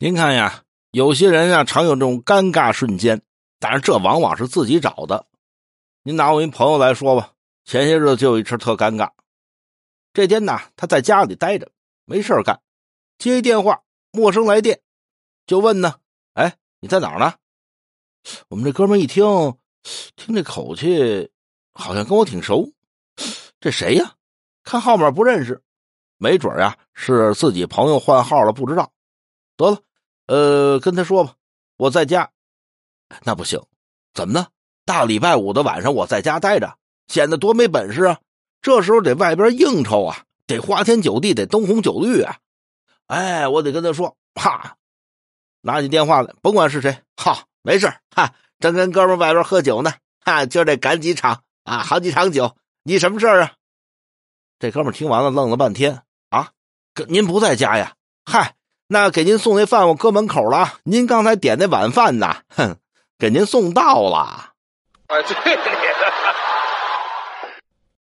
您看呀，有些人啊常有这种尴尬瞬间，但是这往往是自己找的。您拿我一朋友来说吧，前些日子就有一次特尴尬。这天呢，他在家里待着，没事干，接一电话，陌生来电，就问呢：“哎，你在哪儿呢？”我们这哥们一听，听这口气，好像跟我挺熟。这谁呀？看号码不认识，没准呀是自己朋友换号了，不知道。得了，呃，跟他说吧，我在家。那不行，怎么呢？大礼拜五的晚上我在家待着，显得多没本事啊！这时候得外边应酬啊，得花天酒地，得灯红酒绿啊！哎，我得跟他说，哈，拿起电话来，甭管是谁，哈，没事哈，正跟哥们外边喝酒呢，哈，就得赶几场啊，好几场酒。你什么事儿啊？这哥们听完了，愣了半天啊，您不在家呀？嗨。那给您送那饭我搁门口了，您刚才点那晚饭呢，哼，给您送到了。哎，对。